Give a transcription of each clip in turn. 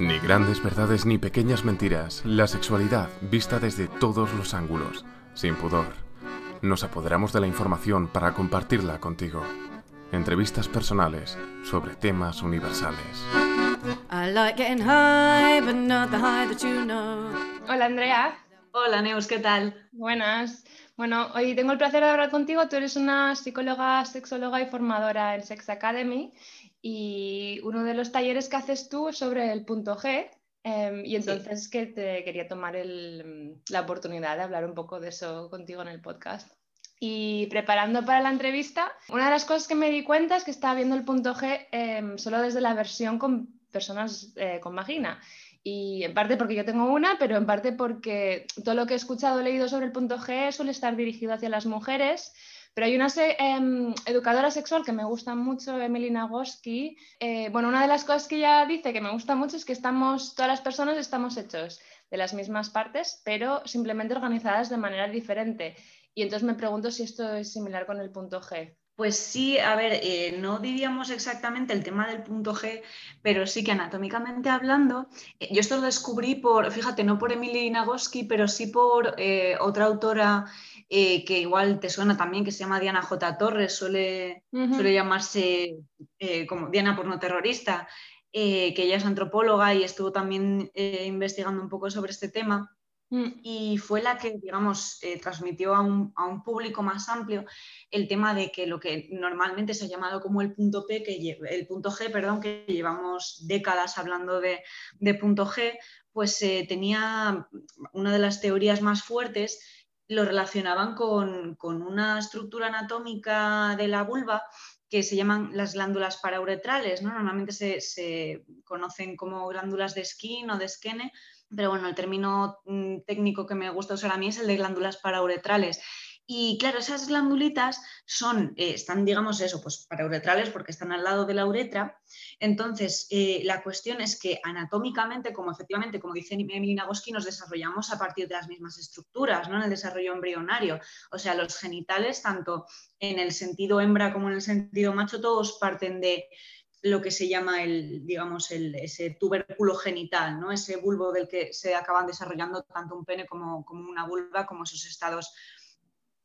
Ni grandes verdades ni pequeñas mentiras, la sexualidad vista desde todos los ángulos, sin pudor. Nos apoderamos de la información para compartirla contigo. Entrevistas personales sobre temas universales. Hola Andrea. Hola Neus, ¿qué tal? Buenas. Bueno, hoy tengo el placer de hablar contigo. Tú eres una psicóloga, sexóloga y formadora en Sex Academy y uno de los talleres que haces tú es sobre el punto G. Em, y entonces que te quería tomar la oportunidad de hablar un poco de eso contigo en el podcast. Y preparando para la entrevista, una de las cosas que me di cuenta es que estaba viendo el punto G em, solo desde la versión con personas eh, con vagina. Y en parte porque yo tengo una, pero en parte porque todo lo que he escuchado, leído sobre el punto G suele estar dirigido hacia las mujeres pero hay una em, educadora sexual que me gusta mucho, Emily Nagoski. Eh, bueno, una de las cosas que ella dice que me gusta mucho es que estamos, todas las personas estamos hechos de las mismas partes, pero simplemente organizadas de manera diferente. Y entonces me pregunto si esto es similar con el punto G. Pues sí, a ver, eh, no diríamos exactamente el tema del punto G, pero sí que anatómicamente hablando, eh, yo esto lo descubrí por, fíjate, no por Emily Nagoski, pero sí por otra autora eh, que igual te suena también, que se llama Diana J. Torres, suele, suele llamarse eh, como Diana pornoterrorista, eh, que ella es antropóloga y estuvo también investigando un poco sobre este tema. Mm. Y fue la que, digamos, transmitió a un, a un, público más amplio el tema de que lo que normalmente se ha llamado como el punto P, que el punto G, perdón, que llevamos décadas hablando de, de punto G, pues tenía una de las teorías más fuertes lo relacionaban con, una estructura anatómica de la vulva que se llaman las glándulas parauretrales, ¿no? Normalmente se, conocen como glándulas de skin o de skene, pero bueno, el término mm, técnico que me gusta usar a mí es el de glándulas parauretrales. Y claro, esas glandulitas son, eh, están, digamos, eso, pues parauretrales porque están al lado de la uretra. Entonces, eh, la cuestión es que anatómicamente, como efectivamente, como dice Emily Nagoski, nos desarrollamos a partir de las mismas estructuras, ¿no? En el desarrollo embrionario. O sea, los genitales, tanto en el sentido hembra como en el sentido macho, todos parten de lo que se llama el, digamos, el, ese tubérculo genital, ¿no? ese bulbo del que se acaban desarrollando tanto un pene como, como una vulva, como esos estados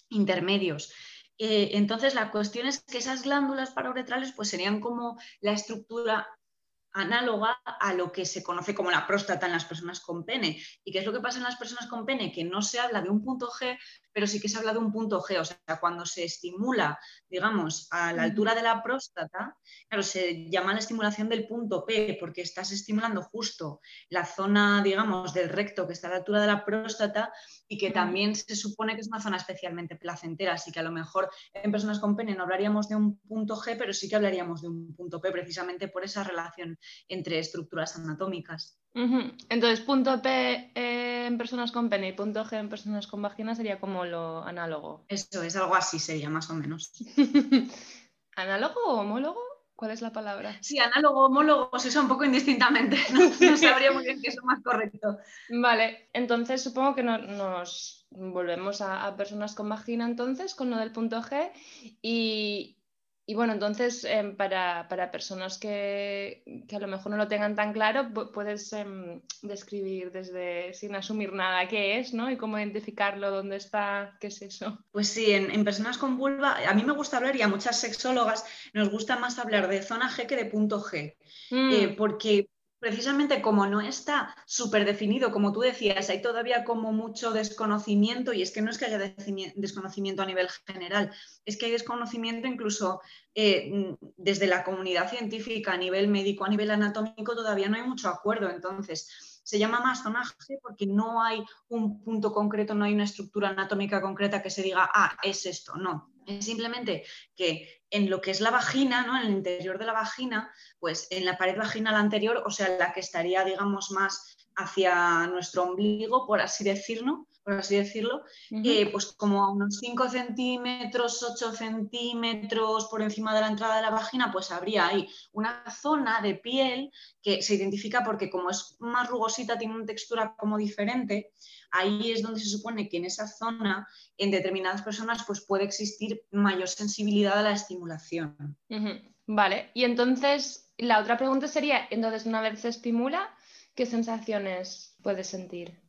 intermedios. Eh, entonces, la cuestión es que esas glándulas parauretrales pues, serían como la estructura análoga a lo que se conoce como la próstata en las personas con pene. ¿Y qué es lo que pasa en las personas con pene? Que no se habla de un punto G, pero sí que se habla de un punto G. O sea, cuando se estimula, digamos, a la altura de la próstata, claro, se llama la estimulación del punto P, porque estás estimulando justo la zona, digamos, del recto que está a la altura de la próstata y que también se supone que es una zona especialmente placentera. Así que a lo mejor en personas con pene no hablaríamos de un punto G, pero sí que hablaríamos de un punto P, precisamente por esa relación entre estructuras anatómicas. Entonces, punto P en personas con pene y punto G en personas con vagina sería como lo análogo. Eso es, algo así sería más o menos. ¿Análogo o homólogo? ¿Cuál es la palabra? Sí, análogo, homólogo se usa un poco indistintamente, no, sabría muy bien qué es lo más correcto. Vale, entonces supongo que nos volvemos a, a, personas con vagina entonces con lo del punto G y, y bueno, entonces em, para, personas que, a lo mejor no lo tengan tan claro, puedes em, describir desde sin asumir nada qué es, ¿no? Y cómo identificarlo, dónde está, qué es eso. Pues sí, en, personas con vulva, a mí me gusta hablar y a muchas sexólogas nos gusta más hablar de zona G que de punto G, mm. eh, porque precisamente como no está súper definido, como tú decías, hay todavía como mucho desconocimiento y es que no es que haya desconocimiento a nivel general, es que hay desconocimiento incluso eh, desde la comunidad científica, a nivel médico, a nivel anatómico, todavía no hay mucho acuerdo. Entonces, se llama más porque no hay un punto concreto, no hay una estructura anatómica concreta que se diga, ah, es esto, no. Es simplemente que en lo que es la vagina, ¿no? en el interior de la vagina, pues en la pared vaginal anterior, o sea, la que estaría, digamos, más hacia nuestro ombligo, por así decirlo, por así decirlo, eh, pues como a unos 5 centímetros, 8 centímetros por encima de la entrada de la vagina, pues habría ahí una zona de piel que se identifica porque como es más rugosita, tiene una textura como diferente, ahí es donde se supone que en esa zona, en determinadas personas, pues puede existir mayor sensibilidad a la estimulación. Vale, y entonces la otra pregunta sería, entonces una vez se estimula, ¿qué sensaciones puedes sentir?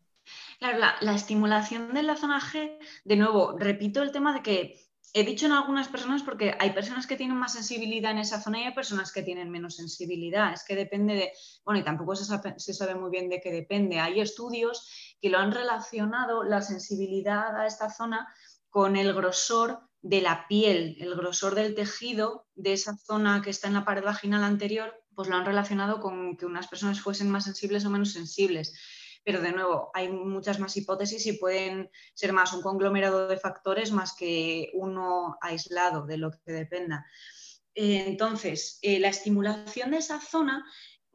Claro, la, estimulación de la zona G, de nuevo, repito el tema de que he dicho en algunas personas porque hay personas que tienen más sensibilidad en esa zona y hay personas que tienen menos sensibilidad. Es que depende de, bueno, y tampoco se sabe, muy bien de qué depende. Hay estudios que lo han relacionado la sensibilidad a esta zona con el grosor de la piel, el grosor del tejido de esa zona que está en la pared vaginal anterior, pues lo han relacionado con que unas personas fuesen más sensibles o menos sensibles pero de nuevo, hay muchas más hipótesis y pueden ser más un conglomerado de factores más que uno aislado de lo que dependa. Eh, entonces, eh, la estimulación de esa zona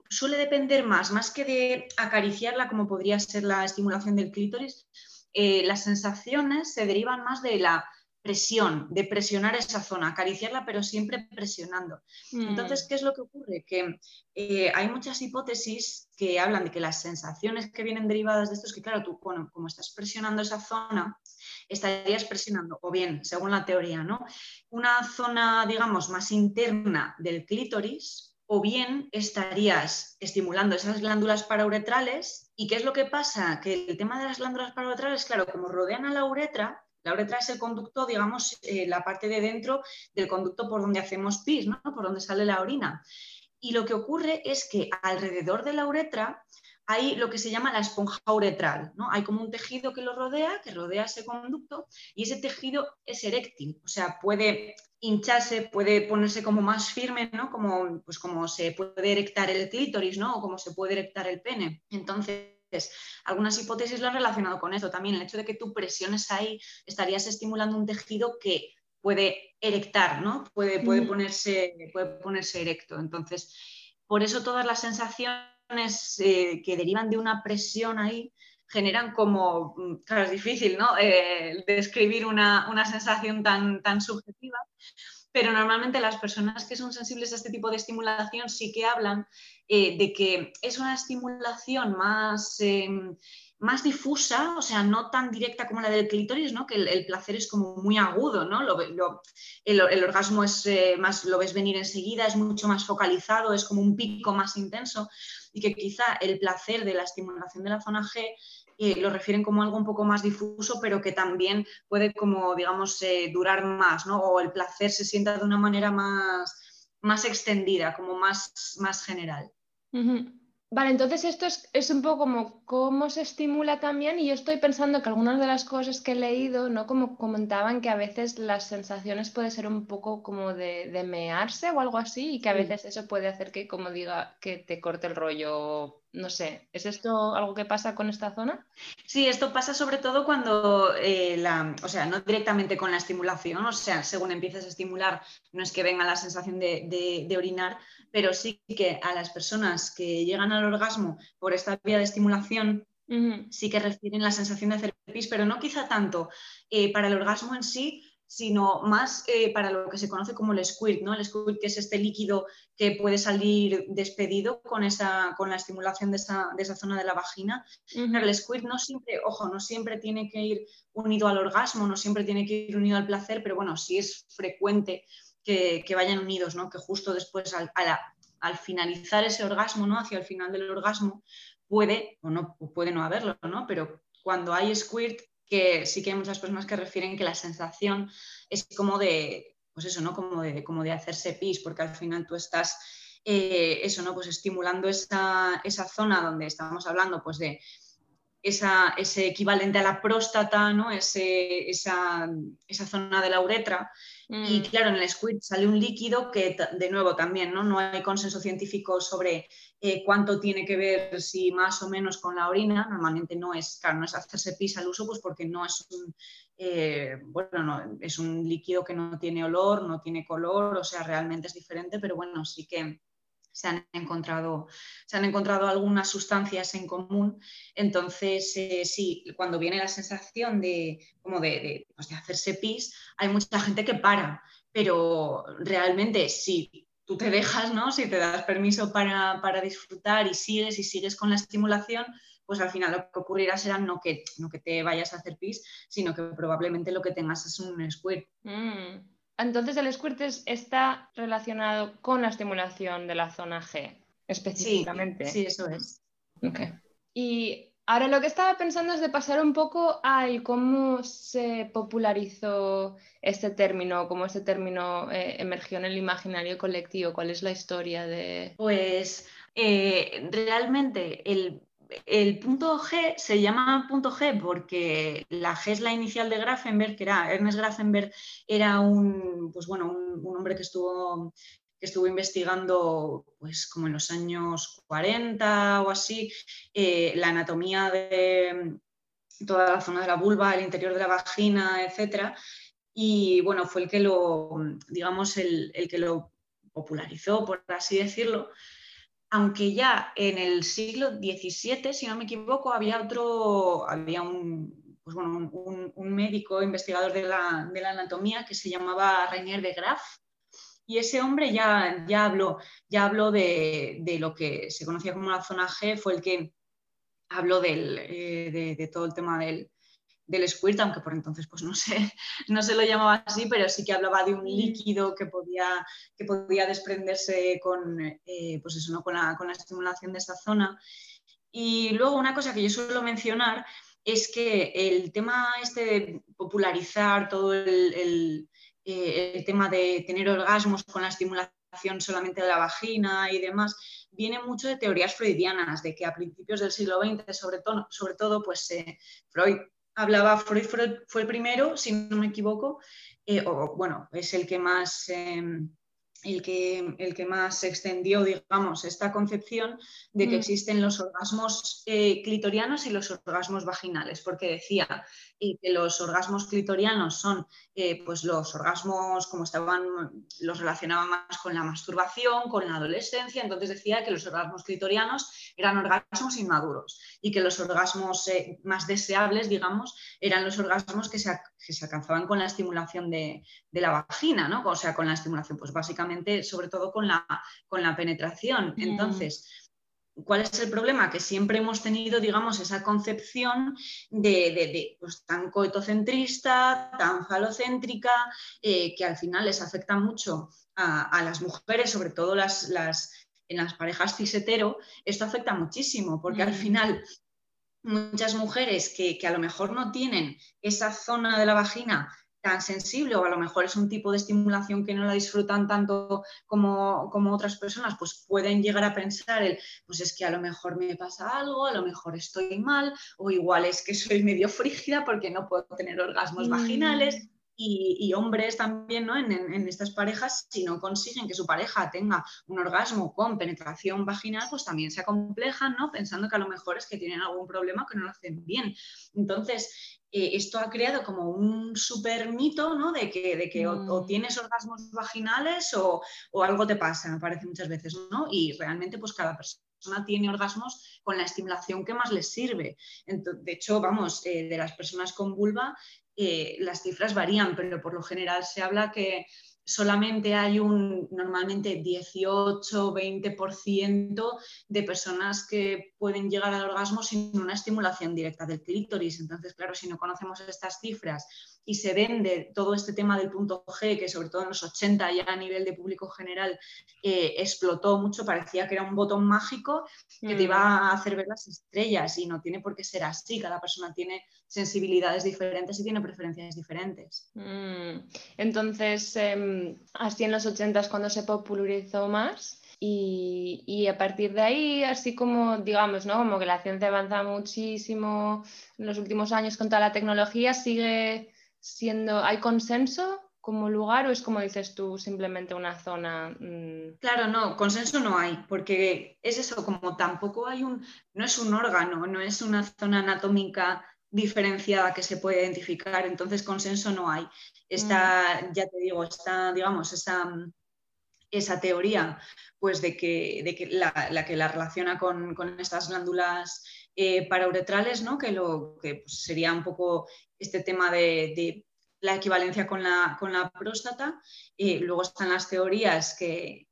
suele depender más, más que de acariciarla como podría ser la estimulación del clítoris, eh, las sensaciones se derivan más de la presión, de presionar esa zona, acariciarla, pero siempre presionando. Mm. Entonces, ¿qué es lo que ocurre? Que eh, hay muchas hipótesis que hablan de que las sensaciones que vienen derivadas de esto es que, claro, tú, como estás presionando esa zona, estarías presionando, o bien, según la teoría, ¿no? Una zona, digamos, más interna del clítoris, o bien estarías estimulando esas glándulas parauretrales. ¿Y qué es lo que pasa? Que el tema de las glándulas parauretrales, claro, como rodean a la uretra, la uretra es el conducto, digamos, eh, la parte de dentro del conducto por donde hacemos pis, ¿no? por donde sale la orina. Y lo que ocurre es que alrededor de la uretra hay lo que se llama la esponja uretral. ¿no? Hay como un tejido que lo rodea, que rodea ese conducto, y ese tejido es eréctil, o sea, puede hincharse, puede ponerse como más firme, ¿no? Como, pues como se puede erectar el clítoris, ¿no? O como se puede erectar el pene. Entonces, algunas hipótesis lo han relacionado con esto también. El hecho de que tú presiones ahí, estarías estimulando un tejido que puede erectar, ¿no? Puede, puede, ponerse, puede ponerse erecto. Entonces, por eso todas las sensaciones eh, que derivan de una presión ahí generan como, mm, claro, es difícil, ¿no? Eh, describir una, una, sensación tan, tan subjetiva, pero normalmente las personas que son sensibles a este tipo de estimulación sí que hablan eh, de que es una estimulación más, em, más difusa, o sea, no tan directa como la del clítoris, ¿no? que el, placer es como muy agudo, ¿no? el, orgasmo es eh, más, lo ves venir enseguida, es mucho más focalizado, es como un pico más intenso y que quizá el placer de la estimulación de la zona G lo refieren como algo un poco más difuso, pero que también puede como, digamos, eh, durar más, ¿no? O el placer se sienta de una manera más, más extendida, como más, más general. Vale, entonces esto es, un poco como cómo se estimula también y yo estoy pensando que algunas de las cosas que he leído, ¿no? Como comentaban que a veces las sensaciones puede ser un poco como de, de mearse o algo así y que a veces eso puede hacer que, como diga, que te corte el rollo no sé, ¿es esto algo que pasa con esta zona? Sí, esto pasa sobre todo cuando eh, la, o sea, no directamente con la estimulación, o sea, según empiezas a estimular, no es que venga la sensación de, orinar, pero sí que a las personas que llegan al orgasmo por esta vía de estimulación, sí que refieren la sensación de hacer pis, pero no quizá tanto eh, para el orgasmo en sí, sino más eh, para lo que se conoce como el squirt, ¿no? El squirt que es este líquido que puede salir despedido con, esa, con la estimulación de esa, zona de la vagina. el squirt no siempre, ojo, no siempre tiene que ir unido al orgasmo, no siempre tiene que ir unido al placer, pero bueno, sí es frecuente que, vayan unidos, ¿no? Que justo después al, al finalizar ese orgasmo, ¿no? Hacia el final del orgasmo, puede o no puede no haberlo, ¿no? Pero cuando hay squirt que sí que hay muchas personas que refieren que la sensación es como de, pues eso, ¿no? Como de, como de hacerse pis, porque al final tú estás, eh, eso, ¿no? Pues estimulando esa, esa, zona donde estábamos hablando, pues de esa, ese equivalente a la próstata, ¿no? Ese, esa, esa, zona de la uretra. Y mm. claro, en el squid sale un líquido que, de nuevo, también ¿no? no hay consenso científico sobre eh, cuánto tiene que ver, si más o menos con la orina. Normalmente no es, claro, no es hacerse pis al uso, pues porque no es un, eh, bueno, no, es un líquido que no tiene olor, no tiene color, o sea, realmente es diferente, pero bueno, sí que se han encontrado, se han encontrado algunas sustancias en común. Entonces, eh, sí, cuando viene la sensación de, como de, pues de, hacerse pis, hay mucha gente que para, pero realmente si tú te dejas, ¿no? si te das permiso para, disfrutar y sigues y sigues con la estimulación, pues al final lo que ocurrirá será no que, no que te vayas a hacer pis, sino que probablemente lo que tengas es un squirt. Entonces el squirt está relacionado con la estimulación de la zona G específicamente. Sí, eso es. Y ahora lo que estaba pensando es de pasar un poco al cómo se popularizó este término, cómo este término eh, emergió en el imaginario colectivo, cuál es la historia de... Pues eh, realmente el el punto G se llama punto G porque la G es la inicial de Grafenberg, que era Ernest Grafenberg, era un, pues bueno, un, hombre que estuvo, que estuvo investigando pues como en los años 40 o así eh, la anatomía de toda la zona de la vulva, el interior de la vagina, etc. Y bueno, fue el que lo, digamos, el que lo popularizó, por así decirlo aunque ya en el siglo XVII, si no me equivoco, había otro, había un, pues un, médico investigador de la, anatomía que se llamaba Reinier de Graff, y ese hombre ya, ya habló, ya habló de, lo que se conocía como la zona G, fue el que habló eh, de, todo el tema del, del squirt, aunque por entonces pues no se, no se lo llamaba así, pero sí que hablaba de un mm. líquido que podía, que podía desprenderse con, eh, pues eso, ¿no? con, la, con la estimulación de esta zona. Y luego una cosa que yo suelo mencionar es que el tema este de popularizar todo el, eh, el, tema de tener orgasmos con la estimulación solamente de la vagina y demás, viene mucho de teorías freudianas, de que a principios del siglo XX, sobre todo, sobre todo pues eh, Freud hablaba, Freud fue el primero, si no me equivoco, eh, o bueno, es el que más... Em, el que, el que más extendió, digamos, esta concepción de que mm. existen los orgasmos eh, clitorianos y los orgasmos vaginales, porque decía y que los orgasmos clitorianos son eh, pues los orgasmos como estaban, los relacionaban más con la masturbación, con la adolescencia, entonces decía que los orgasmos clitorianos eran orgasmos inmaduros y que los orgasmos eh, más deseables, digamos, eran los orgasmos que se, se alcanzaban con la estimulación de, de, la vagina, ¿no? O sea, con la estimulación, pues básicamente, sobre todo con la, con la penetración. Entonces, ¿Cuál es el problema? Que siempre hemos tenido, digamos, esa concepción de, pues, tan coetocentrista, tan falocéntrica, eh, que al final les afecta mucho a, las mujeres, sobre todo las, en las parejas cisetero, esto afecta muchísimo, porque al final muchas mujeres que, que, a lo mejor no tienen esa zona de la vagina tan sensible o a lo mejor es un tipo de estimulación que no la disfrutan tanto como, como, otras personas, pues pueden llegar a pensar el, pues es que a lo mejor me pasa algo, a lo mejor estoy mal o igual es que soy medio frígida porque no puedo tener orgasmos mm. vaginales. Y, hombres también ¿no? en, en, estas parejas, si no consiguen que su pareja tenga un orgasmo con penetración vaginal, pues también se acomplejan, ¿no? pensando que a lo mejor es que tienen algún problema que no lo hacen bien. Entonces, eh, esto ha creado como un super mito, ¿no? De que, de que o, mm. tienes orgasmos vaginales o, algo te pasa, me parece muchas veces, ¿no? Y realmente pues cada persona tiene orgasmos con la estimulación que más les sirve. de hecho, vamos, eh, de las personas con vulva, eh, las cifras varían, pero por lo general se habla que solamente hay un normalmente 18-20% de personas que pueden llegar al orgasmo sin una estimulación directa del clítoris. Entonces, claro, si no conocemos estas cifras y se vende todo este tema del punto G, que sobre todo en los 80 ya a nivel de público general eh, explotó mucho, parecía que era un botón mágico que te iba mm. a hacer ver las estrellas y no tiene por qué ser así, cada persona tiene sensibilidades diferentes y tiene preferencias diferentes. Mm. Entonces, em, así en los 80 es cuando se popularizó más. Y, y, a partir de ahí, así como digamos, ¿no? Como que la ciencia avanza muchísimo en los últimos años con toda la tecnología, sigue siendo, ¿hay consenso como lugar o es como dices tú, simplemente una zona? Mm? Claro, no, consenso no hay, porque es eso, como tampoco hay un, no es un órgano, no es una zona anatómica diferenciada que se puede identificar, entonces consenso no hay. Está, mm. ya te digo, está, digamos, esa, esa teoría, pues de que, de que la, que la relaciona con, con estas glándulas eh, parauretrales, ¿no? que, lo, que pues, sería un poco este tema de, la equivalencia con la, próstata. y luego están las teorías que,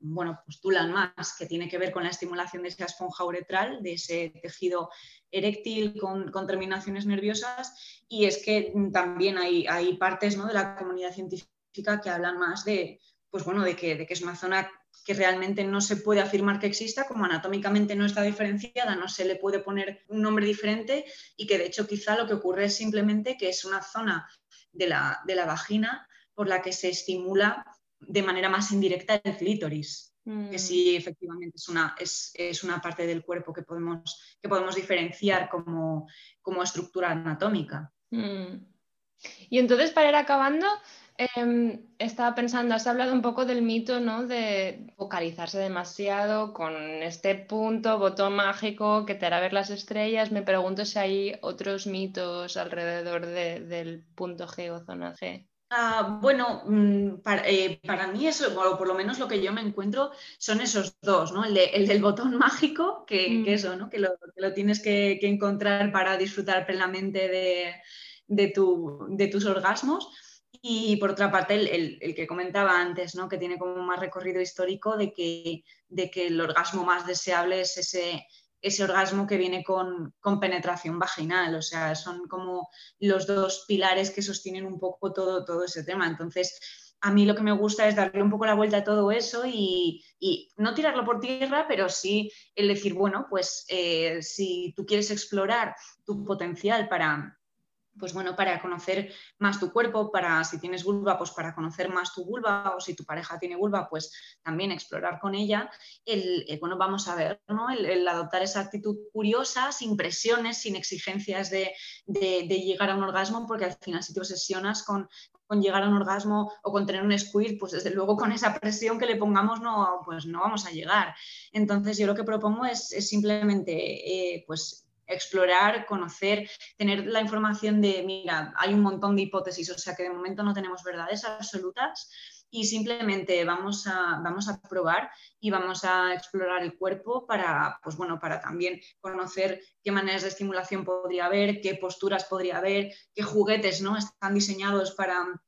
bueno, postulan más, que tiene que ver con la estimulación de esa esponja uretral, de ese tejido eréctil con, terminaciones nerviosas. Y es que también hay, partes ¿no? de la comunidad científica que hablan más de, pues bueno, que, de que es una zona que realmente no se puede afirmar que exista, como anatómicamente no está diferenciada, no se le puede poner un nombre diferente y que de hecho quizá lo que ocurre es simplemente que es una zona de la, de la vagina por la que se estimula de manera más indirecta el clítoris. Que mm. sí, efectivamente, es una, es, es, una parte del cuerpo que podemos, que podemos diferenciar como, como estructura anatómica. Mm. Y entonces, para ir acabando, em, estaba pensando, has hablado un poco del mito, ¿no? De focalizarse demasiado con este punto, botón mágico que te hará ver las estrellas. Me pregunto si hay otros mitos alrededor del punto G o zona G. Ah, bueno, mm, eh, para, mí eso, o por lo menos lo que yo me encuentro, son esos dos, ¿no? El, del botón mágico, que, mm. eso, ¿no? Que lo, tienes que, encontrar para disfrutar plenamente de, de, tus orgasmos. Y por otra parte, el, que comentaba antes, ¿no? que tiene como más recorrido histórico de que, de que el orgasmo más deseable es ese, ese orgasmo que viene con, penetración vaginal. O sea, son como los dos pilares que sostienen un poco todo, todo ese tema. Entonces, a mí lo que me gusta es darle un poco la vuelta a todo eso y, no tirarlo por tierra, pero sí el decir, bueno, pues eh, si tú quieres explorar tu potencial para, pues bueno, para conocer más tu cuerpo, para si tienes vulva, pues para conocer más tu vulva, o si tu pareja tiene vulva, pues también explorar con ella. El, bueno, vamos a ver, ¿no? El, adoptar esa actitud curiosa, sin presiones, sin exigencias de, llegar a un orgasmo, porque al final si te obsesionas con, llegar a un orgasmo o con tener un squirt, pues desde luego con esa presión que le pongamos no, pues no vamos a llegar. Entonces yo lo que propongo es, simplemente eh, pues explorar, conocer, tener la información de, mira, hay un montón de hipótesis, o sea que de momento no tenemos verdades absolutas y simplemente vamos a, vamos a probar y vamos a explorar el cuerpo para, pues bueno, para también conocer qué maneras de estimulación podría haber, qué posturas podría haber, qué juguetes ¿no? están diseñados para, mm.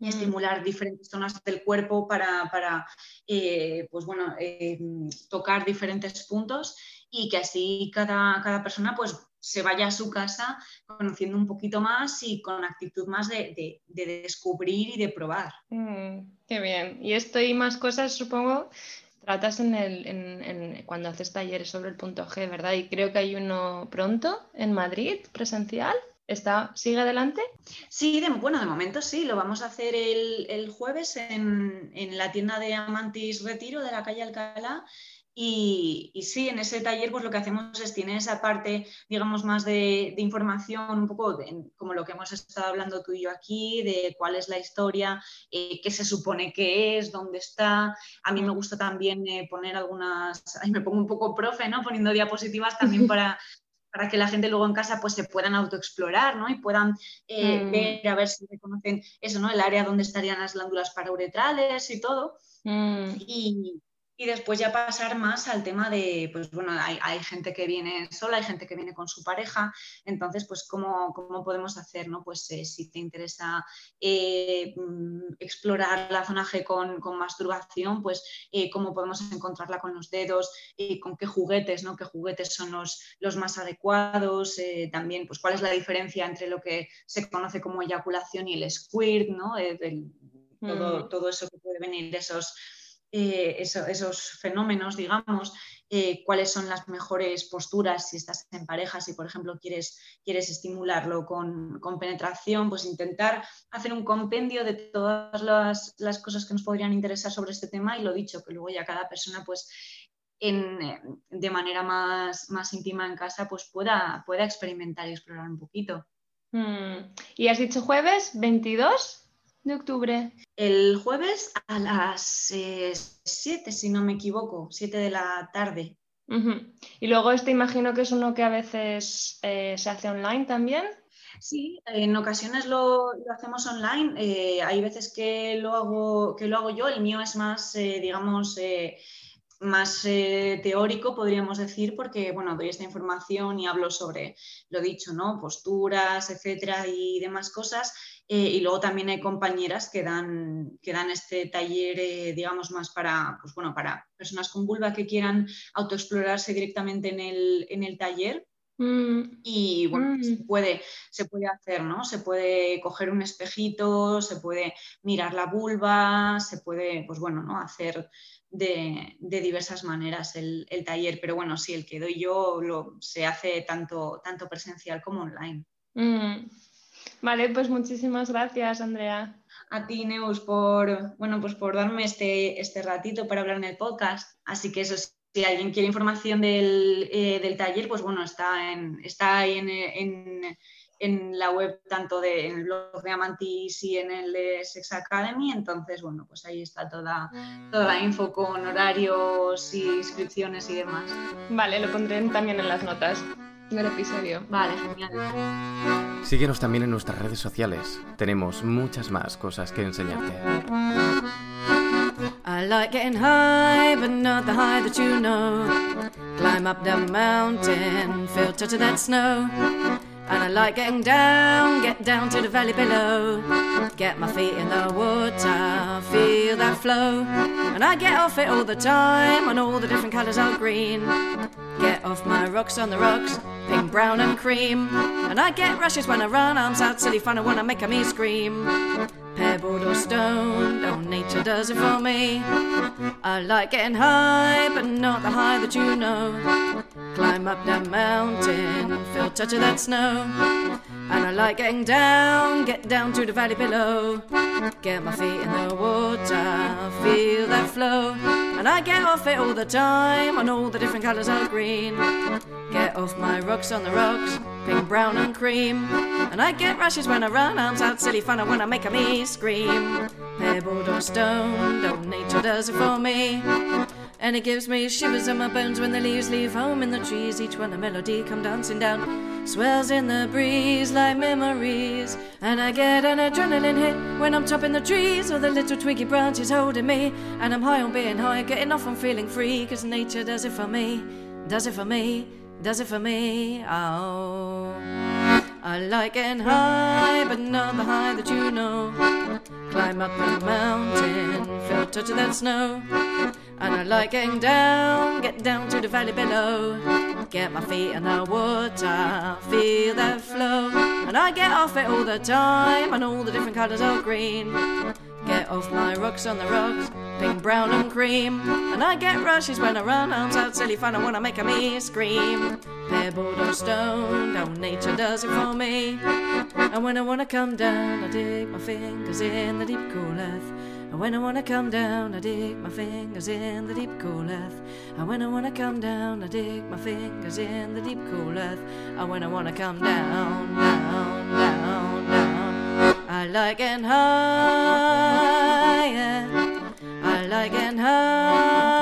estimular diferentes zonas del cuerpo para, para eh, pues bueno, eh, tocar diferentes puntos y que así cada, cada persona pues se vaya a su casa conociendo un poquito más y con actitud más de, descubrir y de probar. Mm, qué bien. Y esto y más cosas, supongo, tratas en el, cuando haces talleres sobre el punto G, ¿verdad? Y creo que hay uno pronto en Madrid, presencial. ¿Está, ¿Sigue adelante? Sí, de, bueno, de momento sí, lo vamos a hacer el, jueves en, en la tienda de Amantis Retiro de la calle Alcalá y, sí, en ese taller pues lo que hacemos es tiene esa parte, digamos, más de, información, un poco como lo que hemos estado hablando tú y yo aquí, de cuál es la historia, eh, qué se supone que es, dónde está. A mí me gusta también eh, poner algunas, ahí me pongo un poco profe, ¿no? Poniendo diapositivas también para, para que la gente luego en casa pues se puedan autoexplorar, ¿no? Y puedan eh, mm. ver, a ver si reconocen eso, ¿no? El área donde estarían las glándulas parauretrales y todo. Mm. Y, y después ya pasar más al tema de, pues bueno, hay, gente que viene sola, hay gente que viene con su pareja, entonces, pues, ¿cómo, cómo podemos hacer, no? Pues eh, si te interesa eh, mm, explorar la zona G con, masturbación, pues, eh, ¿cómo podemos encontrarla con los dedos? ¿Con qué juguetes, no? ¿Qué juguetes son los, los más adecuados? también, pues, ¿cuál es la diferencia entre lo que se conoce como eyaculación y el squirt, ¿no? todo, mm. todo eso que puede venir de esos eh, esos fenómenos, digamos, eh, cuáles son las mejores posturas si estás en pareja, si por ejemplo quieres, quieres estimularlo con, penetración, pues intentar hacer un compendio de todas las, cosas que nos podrían interesar sobre este tema y lo dicho, que luego ya cada persona pues eh, de manera más, más íntima en casa pues pueda, pueda experimentar y explorar un poquito. Mm. ¿Y has dicho jueves 22? De octubre? El jueves a las 7, eh, si no me equivoco, 7 de la tarde. Y luego este imagino que es uno que a veces eh, se hace online también. Sí, en ocasiones lo, hacemos online. Eh, hay veces que lo, hago, que lo hago yo. El mío es más, digamos, más teórico, podríamos decir, porque bueno, doy esta información y hablo sobre lo dicho, ¿no? Posturas, etcétera, y demás cosas. Eh, y luego también hay compañeras que dan, que dan este taller, eh, digamos, más para, pues bueno, para personas con vulva que quieran autoexplorarse directamente en el, en el taller. Mm. Y bueno, pues se, mm. puede, se puede hacer, ¿no? Se puede coger un espejito, se puede mirar la vulva, se puede, pues bueno, ¿no? Hacer de, diversas maneras el, taller, pero bueno, sí, el que doy yo lo, se hace tanto, tanto presencial como online. Mm. Vale, pues muchísimas gracias, Andrea. A ti, Neus, por, bueno, pues por darme este, este ratito para hablar en el podcast. Así que eso, si alguien quiere información del, eh, taller, pues bueno, está, en, está ahí en, la web tanto de, en el blog de Amantis y en el de Sex Academy. Entonces, bueno, pues ahí está toda, toda la info con horarios y inscripciones y demás. Vale, lo pondré también en las notas del episodio. Vale, genial. Síguenos también en nuestras redes sociales. Tenemos muchas más cosas que enseñarte. I like getting high, but not the high that you know. Climb up the mountain, touch of that snow. And I like getting down, get down to the valley below. Get my feet in the water, feel that flow. And I get off it all the time, on all the different colours are green. Get off my rocks on the rocks, pink, brown, and cream. And I get rushes when I run, arms out, silly fun, I wanna make me scream. Pebbled or stone, oh, nature does it for me. I like getting high, but not the high that you know. Climb up that mountain, feel touch of that snow. And I like getting down, get down to the valley below. Get my feet in the water, feel that flow. And I get off it all the time on all the different colours of green. Get off my rocks on the rocks, pink, brown, and cream. And I get rushes when I run, arms out, silly fun, I wanna make a me scream. Pebbled or stone, don't nature does it for me. And it gives me shivers in my bones when the leaves leave home in the trees. Each one a melody come dancing down, swells in the breeze like memories. And I get an adrenaline hit when I'm topping the trees, or the little twiggy branches holding me. And I'm high on being high, getting off on feeling free, cause nature does it for me, does it for me, does it for me. Oh. I like getting high, but not the high that you know. Climb up the mountain, feel touch of that snow. And I like getting down, get down to the valley below. Get my feet in the water, feel the flow. And I get off it all the time, and all the different colours of green. Get off my rocks on the rocks, pink, brown, and cream. And I get rushes when I run, arms out, silly fun, I wanna make a me scream. Pebbled or stone, no nature does it for me. And when I wanna come down, I dig my fingers in the deep cool earth. And when I wanna come down, I dig my fingers in the deep cool earth. And when I wanna come down, I dig my fingers in the deep cool earth. And when I wanna come down, down, down, down, I like it higher. I like it higher.